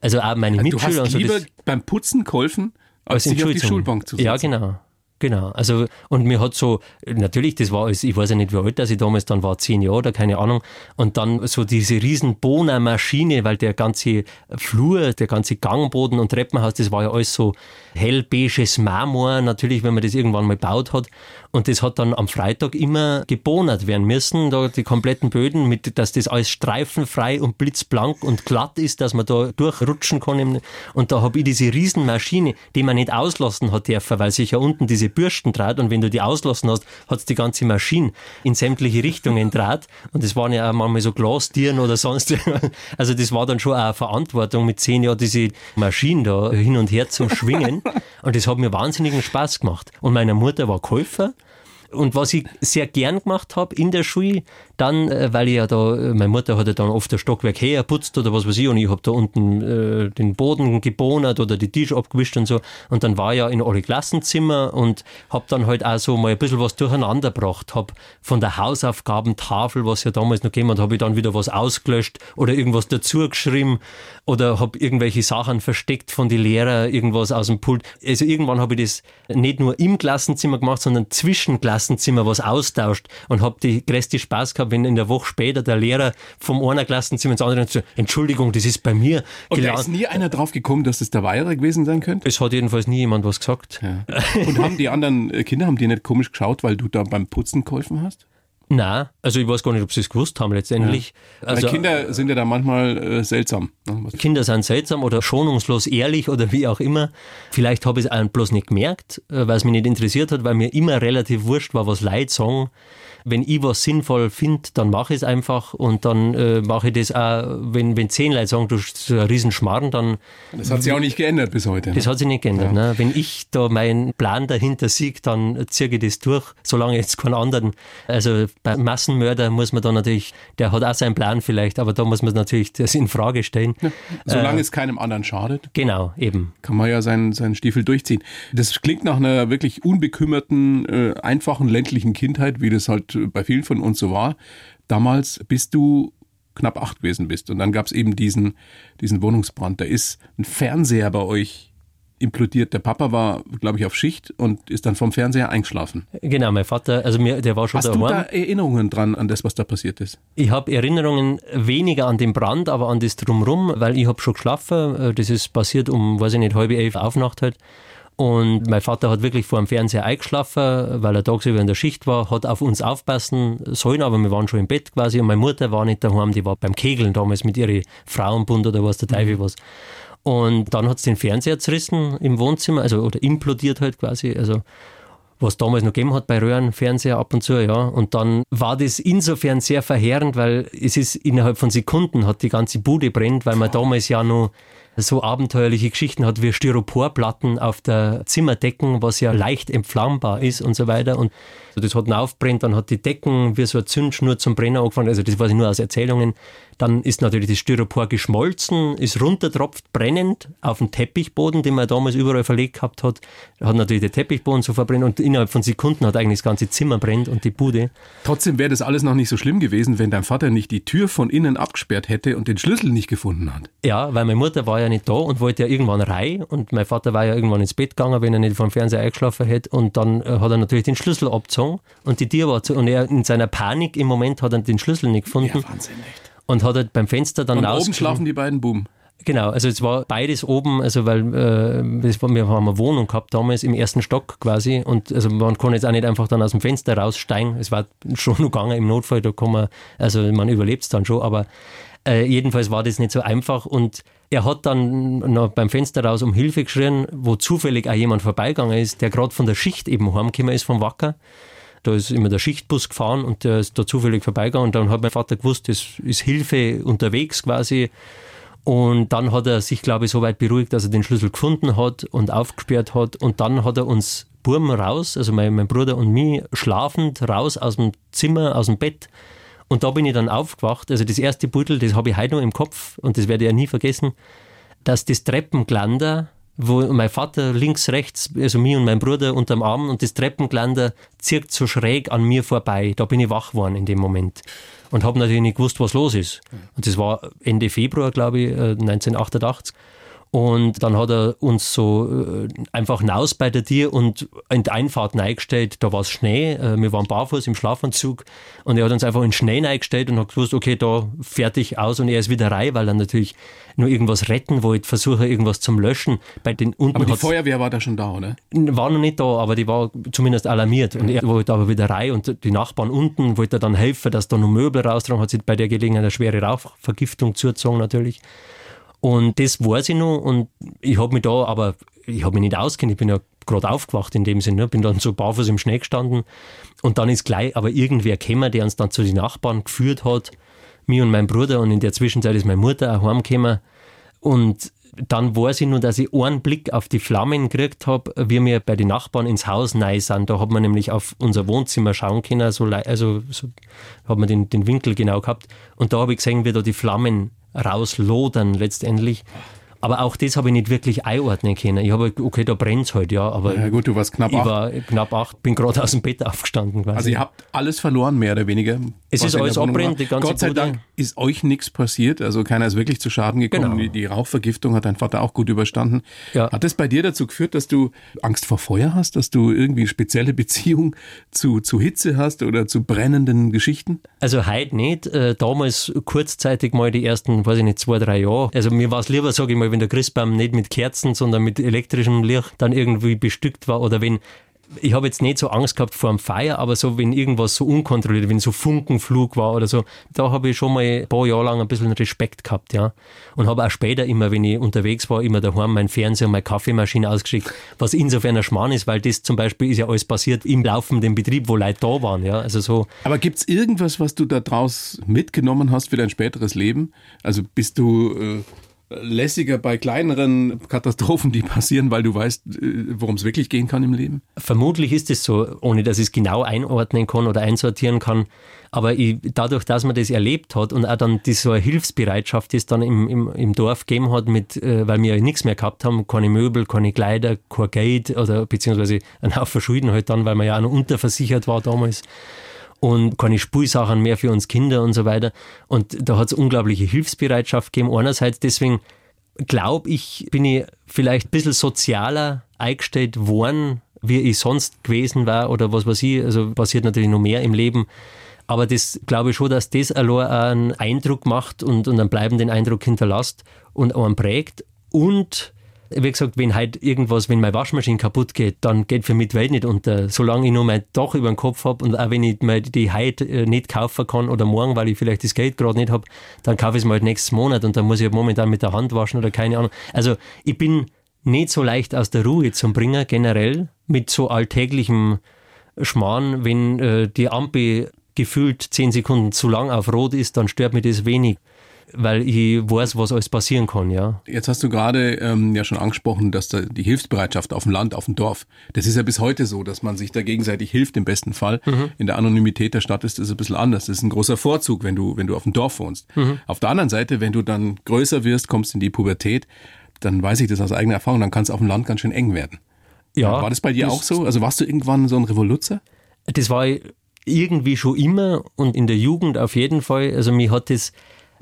Also auch meine Du Mitschüler hast und so. lieber das, beim Putzen geholfen, als, als dich auf die. Schulbank zu setzen. Ja, genau. Genau. Also, und mir hat so, natürlich, das war, alles- ich weiß ja nicht, wie alt das ich damals dann war, zehn Jahre oder keine Ahnung. Und dann so diese riesen Bohnermaschine, weil der ganze Flur, der ganze Gangboden und Treppenhaus, das war ja alles so hellbeiges Marmor, natürlich, wenn man das irgendwann mal gebaut hat. Und das hat dann am Freitag immer gebonert werden müssen, da die kompletten Böden, mit, dass das alles streifenfrei und blitzblank und glatt ist, dass man da durchrutschen kann. Und da habe ich diese Riesenmaschine, die man nicht auslassen hat dürfen, weil sich ja unten diese Bürsten draht und wenn du die auslassen hast, hat's die ganze Maschine in sämtliche Richtungen draht. Und das waren ja auch manchmal so Glastieren oder sonst. Also das war dann schon auch eine Verantwortung, mit zehn Jahren diese Maschine da hin und her zu schwingen. Und das hat mir wahnsinnigen Spaß gemacht. Und meine Mutter war Käufer. Und was ich sehr gern gemacht habe in der Schule, dann, äh, weil ich ja da, äh, meine Mutter hat ja dann oft das Stockwerk herputzt oder was weiß ich, und ich habe da unten äh, den Boden gebonert oder die Tisch abgewischt und so. Und dann war ich ja in alle Klassenzimmer und habe dann halt auch so mal ein bisschen was durcheinander gebracht. Habe von der Hausaufgabentafel, was ja damals noch gegeben hat, habe ich dann wieder was ausgelöscht oder irgendwas dazu geschrieben oder habe irgendwelche Sachen versteckt von den Lehrern, irgendwas aus dem Pult. Also irgendwann habe ich das nicht nur im Klassenzimmer gemacht, sondern zwischen Klassenzimmer was austauscht und habe die größte Spaß gehabt, wenn in der Woche später der Lehrer vom einen Klassenzimmer ins andere so, Entschuldigung, das ist bei mir Und da ist nie einer drauf gekommen, dass es der Weierer gewesen sein könnte? Es hat jedenfalls nie jemand was gesagt. Und haben die anderen Kinder, haben die nicht komisch geschaut, weil du da beim Putzen geholfen hast? Nein, also ich weiß gar nicht, ob sie es gewusst haben letztendlich. Also Weil Kinder sind ja da manchmal äh, seltsam. ne? Kinder sind seltsam oder schonungslos ehrlich oder wie auch immer. Vielleicht habe ich es bloß nicht gemerkt, äh, weil es mich nicht interessiert hat, weil mir immer relativ wurscht war, was Leute sagen. Wenn ich was sinnvoll finde, dann mache ich es einfach und dann äh, mache ich das auch, wenn, wenn zehn Leute sagen, du bist ein Riesenschmarrn, dann Das hat sich auch nicht geändert bis heute. ne? das hat sich nicht geändert. Ne? Wenn ich da meinen Plan dahinter sieg, dann ziehe ich das durch, solange jetzt keinen anderen. Also bei Massenmörder muss man da natürlich, der hat auch seinen Plan vielleicht, aber da muss man natürlich das in Frage stellen. Solange Äh. es keinem anderen schadet, Genau, eben. kann man ja seinen, seinen Stiefel durchziehen. Das klingt nach einer wirklich unbekümmerten, äh, einfachen ländlichen Kindheit, wie das halt äh, bei vielen von uns so war. Damals, bis du knapp acht gewesen bist. Und dann gab es eben diesen, diesen Wohnungsbrand. Da ist ein Fernseher bei euch implodiert. Der Papa war, glaube ich, auf Schicht und ist dann vom Fernseher eingeschlafen. Genau, mein Vater, also mir, der war schon Hast du da daheim. Erinnerungen dran an das, was da passiert ist? Ich habe Erinnerungen weniger an den Brand, aber an das Drumrum, weil ich habe schon geschlafen. Äh, Das ist passiert um, weiß ich nicht, halb elf Aufnacht halt. Und mein Vater hat wirklich vor dem Fernseher eingeschlafen, weil er tagsüber in der Schicht war, hat auf uns aufpassen sollen, aber wir waren schon im Bett quasi und meine Mutter war nicht daheim, die war beim Kegeln damals mit ihren Frauenbund oder was der Teufel was. Und dann hat es den Fernseher zerrissen im Wohnzimmer, also oder implodiert halt quasi. Also was damals noch gegeben hat bei Röhrenfernseher ab und zu, ja. Und dann war das insofern sehr verheerend, weil es ist innerhalb von Sekunden hat die ganze Bude brennt, weil man damals ja noch so abenteuerliche Geschichten hat wie Styroporplatten auf der Zimmerdecken, was ja leicht entflammbar ist und so weiter. Und das hat aufbrennt, dann hat die Decken wie so eine Zündschnur zum Brennen angefangen. Also das weiß ich nur aus Erzählungen. Dann ist natürlich das Styropor geschmolzen, ist runtertropft, brennend auf den Teppichboden, den man damals überall verlegt gehabt hat. Hat natürlich der Teppichboden so verbrennt und innerhalb von Sekunden hat eigentlich das ganze Zimmer brennt und die Bude. Trotzdem wäre das alles noch nicht so schlimm gewesen, wenn dein Vater nicht die Tür von innen abgesperrt hätte und den Schlüssel nicht gefunden hat. Ja, weil meine Mutter war ja nicht da und wollte ja irgendwann rein und mein Vater war ja irgendwann ins Bett gegangen, wenn er nicht vom Fernseher eingeschlafen hätte und dann äh, hat er natürlich den Schlüssel abgezogen und die Tür war zu und er in seiner Panik im Moment hat er den Schlüssel nicht gefunden. Ja, Wahnsinn, echt. Und hat halt beim Fenster dann Und raus. oben schlafen die beiden Buben. Genau, also es war beides oben, also weil äh, war, wir haben eine Wohnung gehabt damals im ersten Stock quasi und also man kann jetzt auch nicht einfach dann aus dem Fenster raussteigen. Es war schon noch gegangen im Notfall, da kann man, also man überlebt es dann schon, aber äh, jedenfalls war das nicht so einfach und er hat dann noch beim Fenster raus um Hilfe geschrien, wo zufällig auch jemand vorbeigegangen ist, der gerade von der Schicht eben heimgekommen ist vom Wacker. Da ist immer der Schichtbus gefahren und der ist da zufällig vorbeigegangen und dann hat mein Vater gewusst, es ist Hilfe unterwegs quasi. Und dann hat er sich, glaube ich, so weit beruhigt, dass er den Schlüssel gefunden hat und aufgesperrt hat. Und dann hat er uns Burm raus, also mein, mein Bruder und mich, schlafend raus aus dem Zimmer, aus dem Bett. Und da bin ich dann aufgewacht. Also das erste Beutel, das habe ich heute noch im Kopf und das werde ich ja nie vergessen, dass das Treppenglander, wo mein Vater links, rechts, also mich und mein Bruder unterm Arm und das Treppenglander zirkt so schräg an mir vorbei. Da bin ich wach geworden in dem Moment und habe natürlich nicht gewusst, was los ist. Und das war Ende Februar, glaube ich, äh, 1988. Und dann hat er uns so äh, einfach hinaus bei der Tür und in die Einfahrt eingestellt. Da war es Schnee, äh, wir waren barfuß im Schlafanzug und er hat uns einfach in den Schnee eingestellt und hat gewusst, okay, da fertig aus und er ist wieder rein, weil er natürlich nur irgendwas retten wollte, versuche irgendwas zum Löschen. Bei den unten Aber die Feuerwehr war da schon da, oder? war noch nicht da, aber die war zumindest alarmiert. Und er wollte aber wieder rein und die Nachbarn unten wollte dann helfen, dass da noch Möbel raustragen, hat sich bei der Gelegenheit eine schwere Rauchvergiftung zugezogen natürlich. Und das weiß ich noch und ich habe mich da, aber ich habe mich nicht auskennt, ich bin ja gerade aufgewacht in dem Sinne, ne? bin dann so barfuß im Schnee gestanden und dann ist gleich aber irgendwer gekommen, der uns dann zu den Nachbarn geführt hat, mir und mein Bruder und in der Zwischenzeit ist meine Mutter auch heimgekommen und dann weiß ich nur, dass ich einen Blick auf die Flammen gekriegt habe, wie wir bei den Nachbarn ins Haus neu sind. Da hat man nämlich auf unser Wohnzimmer schauen können, so, also so, hat man den, den Winkel genau gehabt. Und da habe ich gesehen, wie da die Flammen rauslodern letztendlich. Aber auch das habe ich nicht wirklich einordnen können. Ich habe, okay, da brennt halt, ja, aber Ja gut, du warst knapp ich acht. war knapp acht, bin gerade aus dem Bett aufgestanden quasi. Also ihr habt alles verloren, mehr oder weniger. Es ist alles abbrennt, die ganze Gott sei. Dank ist euch nichts passiert. Also keiner ist wirklich zu Schaden gekommen. Genau. Die, die Rauchvergiftung hat dein Vater auch gut überstanden. Ja. Hat das bei dir dazu geführt, dass du Angst vor Feuer hast, dass du irgendwie spezielle Beziehung zu, zu Hitze hast oder zu brennenden Geschichten? Also heute nicht. Äh, damals kurzzeitig mal die ersten, weiß ich nicht, zwei, drei Jahre. Also mir war es lieber, sage ich mal, wenn der Christbaum nicht mit Kerzen, sondern mit elektrischem Licht dann irgendwie bestückt war oder wenn ich habe jetzt nicht so Angst gehabt vor dem Feuer, aber so, wenn irgendwas so unkontrolliert, wenn so Funkenflug war oder so, da habe ich schon mal ein paar Jahre lang ein bisschen Respekt gehabt, ja. Und habe auch später immer, wenn ich unterwegs war, immer daheim mein Fernseher und meine Kaffeemaschine ausgeschickt, was insofern ein Schmarrn ist, weil das zum Beispiel ist ja alles passiert im laufenden Betrieb, wo Leute da waren, ja. Also so, Aber gibt's irgendwas, was du da draus mitgenommen hast für dein späteres Leben? Also bist du äh, lässiger bei kleineren Katastrophen, die passieren, weil du weißt, äh, worum es wirklich gehen kann im Leben? Vermutlich ist es so, ohne dass ich es genau einordnen kann oder einsortieren kann. Aber ich, dadurch, dass man das erlebt hat und auch dann die, so eine Hilfsbereitschaft, die es dann im, im, im Dorf gegeben hat, mit, äh, weil wir ja nichts mehr gehabt haben, keine Möbel, keine Kleider, kein Geld oder beziehungsweise ein Haufen Schulden halt dann, weil man ja auch noch unterversichert war damals und keine Spielsachen mehr für uns Kinder und so weiter. Und da hat es unglaubliche Hilfsbereitschaft gegeben. Einerseits deswegen glaube ich, bin ich vielleicht ein bisschen sozialer eingestellt worden, wie ich sonst gewesen war oder was weiß ich. Also passiert natürlich noch mehr im Leben. Aber das glaube ich schon, dass das einen Eindruck macht und, und einen bleibenden Eindruck hinterlässt und einen prägt. Und wie gesagt, wenn halt irgendwas, wenn meine Waschmaschine kaputt geht, dann geht für mich die Welt nicht unter. Solange ich nur mein Dach über dem Kopf habe und auch wenn ich mir die heute äh, nicht kaufen kann oder morgen, weil ich vielleicht das Geld gerade nicht habe, dann kaufe ich es mal halt nächstes Monat und dann muss ich halt momentan mit der Hand waschen oder keine Ahnung. Also ich bin nicht so leicht aus der Ruhe zum Bringen, generell, mit so alltäglichem Schmarrn, wenn äh, die Ampel gefühlt zehn Sekunden zu lang auf Rot ist, dann stört mich das wenig weil ich weiß, was alles passieren kann, ja. Jetzt hast du gerade ähm, ja schon angesprochen, dass da die Hilfsbereitschaft auf dem Land, auf dem Dorf, das ist ja bis heute so, dass man sich da gegenseitig hilft im besten Fall. Mhm. In der Anonymität der Stadt ist das ein bisschen anders. Das ist ein großer Vorzug, wenn du, wenn du auf dem Dorf wohnst. Mhm. Auf der anderen Seite, wenn du dann größer wirst, kommst in die Pubertät, dann weiß ich das aus eigener Erfahrung, dann kann es auf dem Land ganz schön eng werden. Ja. War das bei dir das auch so? Also warst du irgendwann so ein Revoluzzer? Das war irgendwie schon immer und in der Jugend auf jeden Fall. Also mich hat das,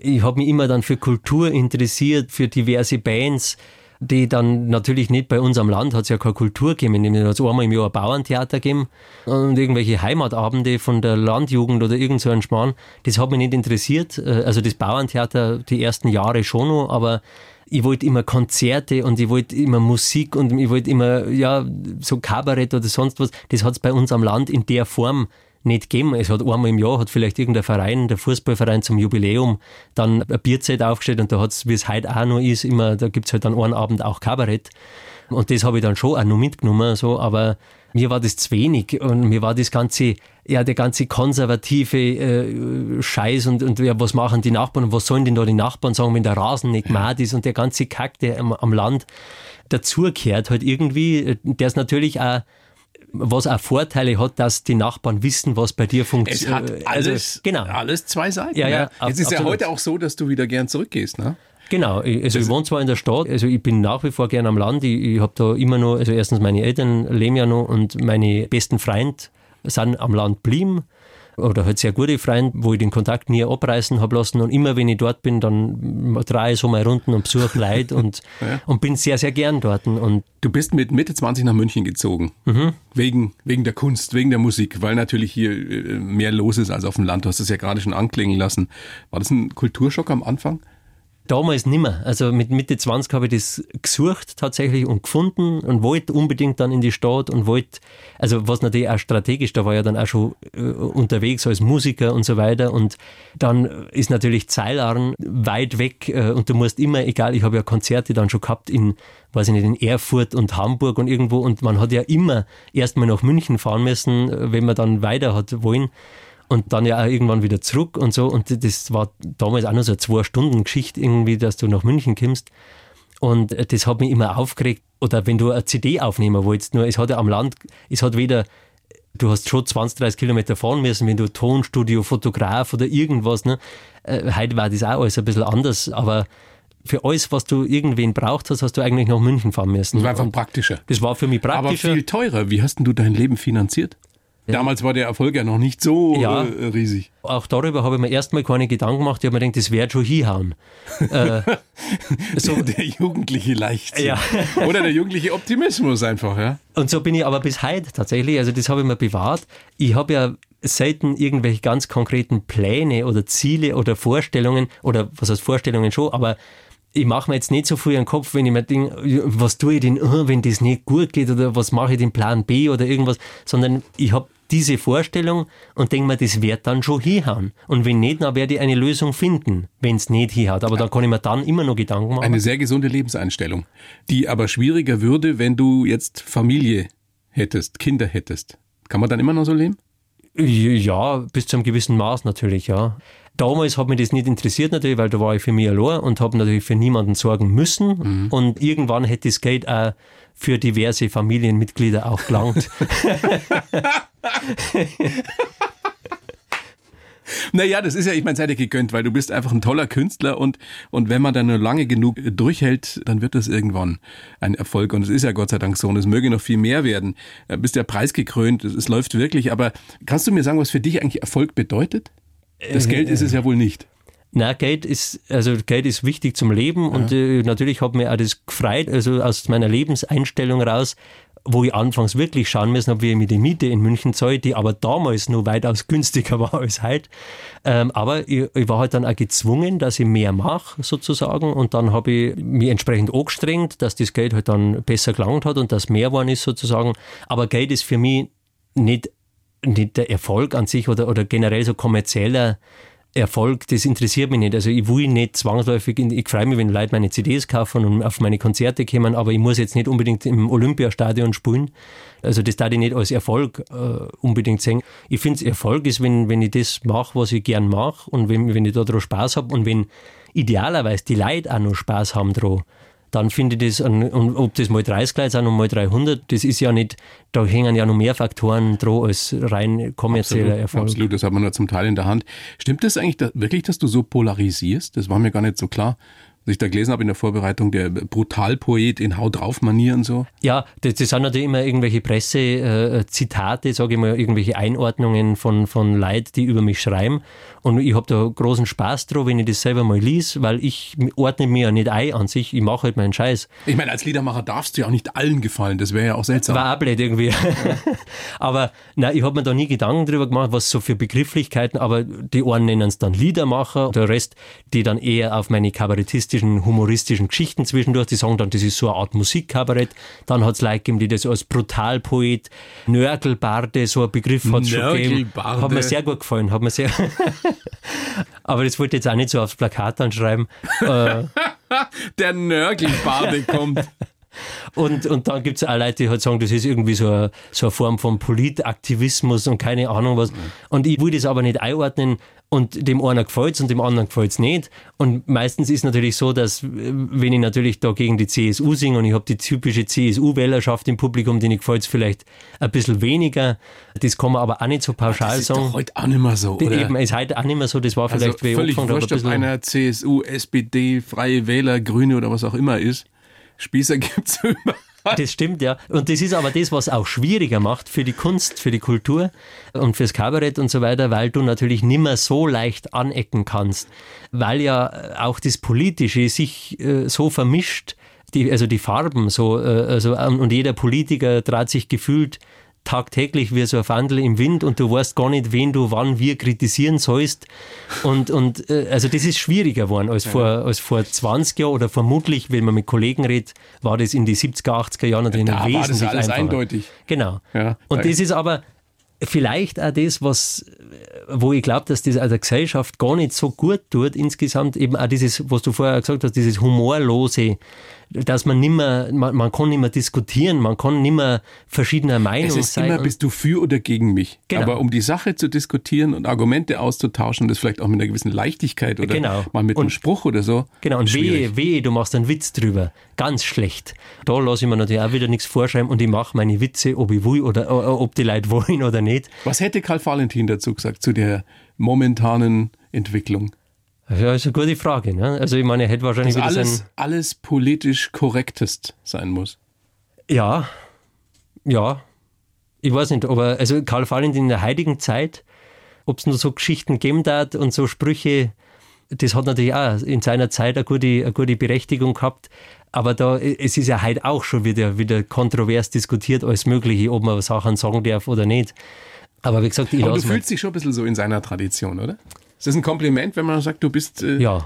ich habe mich immer dann für Kultur interessiert, für diverse Bands, die dann natürlich nicht bei uns am Land hat es ja keine Kultur gegeben, nämlich hat es einmal im Jahr ein Bauerntheater gegeben und irgendwelche Heimatabende von der Landjugend oder irgend so ein Schmarrn. Das hat mich nicht interessiert. Also das Bauerntheater die ersten Jahre schon noch, aber ich wollte immer Konzerte und ich wollte immer Musik und ich wollte immer, ja, so Kabarett oder sonst was. Das hat es bei uns am Land in der Form nicht geben. Es hat einmal im Jahr, hat vielleicht irgendein Verein, der Fußballverein zum Jubiläum, dann eine Bierzeit aufgestellt und da hat es, wie es heute auch noch ist, immer, da gibt es halt dann einen Abend auch Kabarett. Und das habe ich dann schon auch noch mitgenommen, so, aber mir war das zu wenig und mir war das ganze, ja, der ganze konservative äh, Scheiß und, und ja, was machen die Nachbarn und was sollen denn da die Nachbarn sagen, wenn der Rasen nicht gemacht ist und der ganze Kack, der am, am Land dazugehört halt irgendwie, der ist natürlich auch was auch Vorteile hat, dass die Nachbarn wissen, was bei dir funktioniert. Es hat äh, also, alles, also, genau. alles zwei Seiten. Ja, ja, ja. Jetzt ist absolut. ja heute auch so, dass du wieder gern zurückgehst, ne? Genau, also ich wohne zwar in der Stadt, also ich bin nach wie vor gern am Land. Ich, ich habe da immer noch, also erstens meine Eltern leben ja noch und meine besten Freunde sind am Land blieben oder halt sehr gute Freunde, wo ich den Kontakt nie abreißen habe lassen. Und immer wenn ich dort bin, dann drehe ich so mal Runden und besuche Leute und, ja. und bin sehr, sehr gern dort. Und du bist mit Mitte 20 nach München gezogen. Mhm. Wegen, wegen der Kunst, wegen der Musik, weil natürlich hier äh, mehr los ist als auf dem Land. Du hast es ja gerade schon anklingen lassen. War das ein Kulturschock am Anfang? Damals nimmer. Also mit Mitte 20 habe ich das gesucht tatsächlich und gefunden und wollte unbedingt dann in die Stadt und wollte, also was natürlich auch strategisch, da war ja dann auch schon äh, unterwegs als Musiker und so weiter und dann ist natürlich Zeilarn weit weg äh, und du musst immer, egal, ich habe ja Konzerte dann schon gehabt in, weiß ich nicht, in Erfurt und Hamburg und irgendwo und man hat ja immer erstmal nach München fahren müssen, äh, wenn man dann weiter hat wollen und dann ja auch irgendwann wieder zurück und so. Und das war damals auch noch so eine Zwei-Stunden-Geschichte irgendwie, dass du nach München kommst. Und das hat mich immer aufgeregt. Oder wenn du eine CD aufnehmen wolltest, nur es hat ja am Land, es hat weder, du hast schon 20, 30 Kilometer fahren müssen, wenn du Tonstudio, Fotograf oder irgendwas, ne? Äh, heute war das auch alles ein bisschen anders, aber für alles, was du irgendwen braucht hast, hast du eigentlich nach München fahren müssen. Das war einfach praktischer. Das war für mich praktischer. Aber viel teurer. Wie hast denn du dein Leben finanziert? Damals war der Erfolg ja noch nicht so ja, äh, riesig. Auch darüber habe ich mir erstmal keine Gedanken gemacht. Ich habe mir gedacht, das wird schon hinhauen. äh, so. Der jugendliche Leichtsinn. Ja. Oder der jugendliche Optimismus einfach, ja. Und so bin ich aber bis heute tatsächlich. Also das habe ich mir bewahrt. Ich habe ja selten irgendwelche ganz konkreten Pläne oder Ziele oder Vorstellungen oder was heißt Vorstellungen schon, aber ich mache mir jetzt nicht so früh einen Kopf, wenn ich mir denke, was tue ich denn, oh, wenn das nicht gut geht oder was mache ich den Plan B oder irgendwas, sondern ich habe diese Vorstellung und denke mir, das wird dann schon hinhauen. Und wenn nicht, dann werde ich eine Lösung finden, wenn es nicht hinhaut. Aber dann kann ich mir dann immer noch Gedanken machen. Eine sehr gesunde Lebenseinstellung, die aber schwieriger würde, wenn du jetzt Familie hättest, Kinder hättest. Kann man dann immer noch so leben? Ja, bis zu einem gewissen Maß natürlich, ja. Damals hat mich das nicht interessiert natürlich, weil da war ich für mich allein und habe natürlich für niemanden sorgen müssen. Mhm. Und irgendwann hätte das Geld auch für diverse Familienmitglieder auch gelangt. Naja, das ist ja, ich meine, seid ihr gegönnt, weil du bist einfach ein toller Künstler und, und wenn man dann nur lange genug durchhält, dann wird das irgendwann ein Erfolg. Und es ist ja Gott sei Dank so und es möge noch viel mehr werden. Du bist ja preisgekrönt, es läuft wirklich. Aber kannst du mir sagen, was für dich eigentlich Erfolg bedeutet? Das äh, Geld ist es ja wohl nicht. Na, Geld ist, also Geld ist wichtig zum Leben und äh, natürlich hat mir auch das gefreut, also aus meiner Lebenseinstellung raus, wo ich anfangs wirklich schauen müssen habe, wie ich mir die Miete in München zahle, die aber damals noch weitaus günstiger war als heute. Ähm, aber ich, ich, war halt dann auch gezwungen, dass ich mehr mache, sozusagen. Und dann habe ich mich entsprechend angestrengt, dass das Geld halt dann besser gelangt hat und dass mehr geworden ist, sozusagen. Aber Geld ist für mich nicht, nicht der Erfolg an sich oder, oder generell so kommerzieller Erfolg, das interessiert mich nicht. Also ich will nicht zwangsläufig, ich freue mich, wenn Leute meine CDs kaufen und auf meine Konzerte kommen, aber ich muss jetzt nicht unbedingt im Olympiastadion spielen. Also das darf ich nicht als Erfolg äh, unbedingt sehen. Ich finde, Erfolg ist, wenn, wenn ich das mache, was ich gern mache und wenn, wenn ich da drauf Spaß habe und wenn idealerweise die Leute auch noch Spaß haben drauf dann finde ich das, und ob das mal 30 Leute sind und mal 300, das ist ja nicht, da hängen ja noch mehr Faktoren dran als rein kommerzieller absolut, Erfolg. Absolut, das hat man nur zum Teil in der Hand. Stimmt das eigentlich dass, wirklich, dass du so polarisierst? Das war mir gar nicht so klar was ich da gelesen habe in der Vorbereitung, der Brutalpoet in Hau drauf Manier und so. Ja, das, das sind natürlich immer irgendwelche Pressezitate, äh, sage ich mal, irgendwelche Einordnungen von, von Leuten, die über mich schreiben. Und ich habe da großen Spaß drauf, wenn ich das selber mal lies, weil ich ordne mir ja nicht ein an sich, ich mache halt meinen Scheiß. Ich meine, als Liedermacher darfst du ja auch nicht allen gefallen, das wäre ja auch seltsam. War auch blöd irgendwie. Aber nein, ich habe mir da nie Gedanken drüber gemacht, was so für Begrifflichkeiten, aber die einen nennen es dann Liedermacher, der Rest, die dann eher auf meine kabarettistischen, humoristischen Geschichten zwischendurch, die sagen dann, das ist so eine Art Musikkabarett. Dann hat es Leute gegeben, die das als Brutalpoet, Nörgelbarde, so ein Begriff hat es schon gegeben. Hat mir sehr gut gefallen, hat mir sehr... Aber das wollte ich jetzt auch nicht so aufs Plakat anschreiben. Äh, Der Nörgelbade kommt. Und, und dann gibt es auch Leute, die halt sagen, das ist irgendwie so eine, so eine Form von Politaktivismus und keine Ahnung was. Und ich will das aber nicht einordnen, und dem einen gefällt es und dem anderen gefällt es nicht. Und meistens ist natürlich so, dass wenn ich natürlich da gegen die CSU singe und ich habe die typische CSU-Wählerschaft im Publikum, denen gefällt es vielleicht ein bisschen weniger. Das kann man aber auch nicht so pauschal das ist sagen. Doch heute auch nicht mehr so, oder? Eben, ist heute auch nicht mehr so. Das war vielleicht also völlig wurscht, ob einer CSU, SPD, Freie Wähler, Grüne oder was auch immer ist. Spießer gibt es immer. Das stimmt, ja. Und das ist aber das, was auch schwieriger macht für die Kunst, für die Kultur und fürs Kabarett und so weiter, weil du natürlich nimmer so leicht anecken kannst, weil ja auch das Politische sich äh, so vermischt, die, also die Farben so, äh, also, und jeder Politiker trat sich gefühlt tagtäglich wie so ein Wandel im Wind und du weißt gar nicht, wen du wann wir kritisieren sollst. Und, und äh, also das ist schwieriger geworden als, ja. vor, als vor 20 Jahren oder vermutlich, wenn man mit Kollegen redet, war das in die 70er, 80er Jahren natürlich ja, da wesentlich war das alles einfacher. eindeutig. Genau. Ja, und das ist aber vielleicht auch das, was, wo ich glaube, dass das auch der Gesellschaft gar nicht so gut tut, insgesamt eben auch dieses, was du vorher gesagt hast, dieses humorlose, dass man nimmer, man, man kann nicht mehr diskutieren, man kann nicht mehr verschiedener Meinung sein. Es ist sein immer, bist du für oder gegen mich. Genau. Aber um die Sache zu diskutieren und Argumente auszutauschen, das vielleicht auch mit einer gewissen Leichtigkeit oder genau. mal mit und, einem Spruch oder so. Genau, und wehe, wehe, du machst einen Witz drüber. Ganz schlecht. Da lasse ich mir natürlich auch wieder nichts vorschreiben und ich mache meine Witze, ob ich will oder ob die Leute wollen oder nicht. Was hätte Karl Valentin dazu gesagt, zu der momentanen Entwicklung? Ja, ist eine gute Frage. Ne? Also ich meine, er hätte wahrscheinlich Dass wieder alles, sein... alles politisch korrektest sein muss. Ja, ja. Ich weiß nicht, aber also Karl Valentin in der heutigen Zeit, ob es nur so Geschichten gegeben hat und so Sprüche, das hat natürlich auch in seiner Zeit eine gute, eine gute Berechtigung gehabt. Aber da, es ist ja heute auch schon wieder, wieder kontrovers diskutiert, alles Mögliche, ob man Sachen sagen darf oder nicht. Aber wie gesagt, ich Aber du fühlst dich schon ein bisschen so in seiner Tradition, oder? Ist das ein Kompliment, wenn man sagt, du bist äh, ja.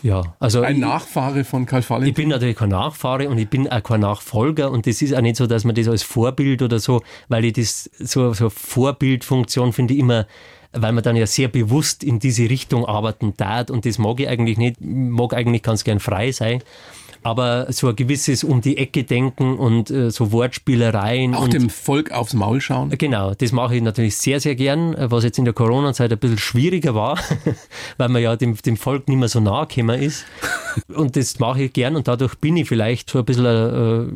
Ja, also ein Nachfahre von Karl Valentin? Ich bin natürlich kein Nachfahre und ich bin auch kein Nachfolger und das ist auch nicht so, dass man das als Vorbild oder so, weil ich das so, so Vorbildfunktion finde ich immer, weil man dann ja sehr bewusst in diese Richtung arbeiten darf und das mag ich eigentlich nicht, mag eigentlich ganz gern frei sein aber so ein gewisses um die Ecke denken und äh, so Wortspielereien. Auch und, dem Volk aufs Maul schauen? Genau, das mache ich natürlich sehr, sehr gern, was jetzt in der Corona-Zeit ein bisschen schwieriger war, weil man ja dem, dem Volk nicht mehr so nahe gekommen ist. Und das mache ich gern und dadurch bin ich vielleicht so ein bisschen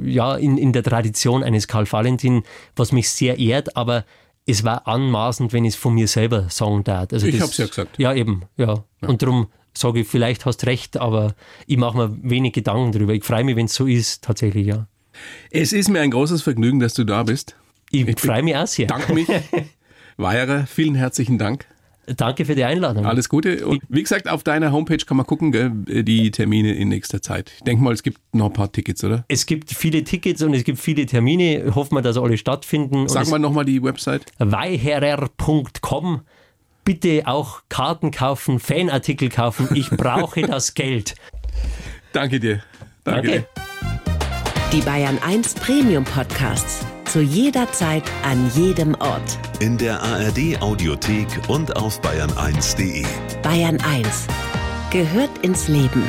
äh, ja, in, in der Tradition eines Karl Valentin, was mich sehr ehrt, aber es war anmaßend, wenn ich es von mir selber sagen darf. Also ich habe es ja gesagt. Ja, eben. Ja. ja. Und darum sage ich, vielleicht hast recht, aber ich mache mir wenig Gedanken darüber. Ich freue mich, wenn es so ist, tatsächlich, ja. Es ist mir ein großes Vergnügen, dass du da bist. Ich, ich freue mich auch sehr. Danke mich. Weierer, vielen herzlichen Dank. Danke für die Einladung. Alles Gute. Und wie gesagt, auf deiner Homepage kann man gucken, gell, die Termine in nächster Zeit. Ich denke mal, es gibt noch ein paar Tickets, oder? Es gibt viele Tickets und es gibt viele Termine. Hoffen wir, dass alle stattfinden. Sag mal nochmal die Website. weiherer.com. Bitte auch Karten kaufen, Fanartikel kaufen. Ich brauche das Geld. Danke dir. Danke. Danke. Die Bayern 1 Premium Podcasts. Zu jeder Zeit, an jedem Ort. In der ARD Audiothek und auf bayern1.de. Bayern 1 gehört ins Leben.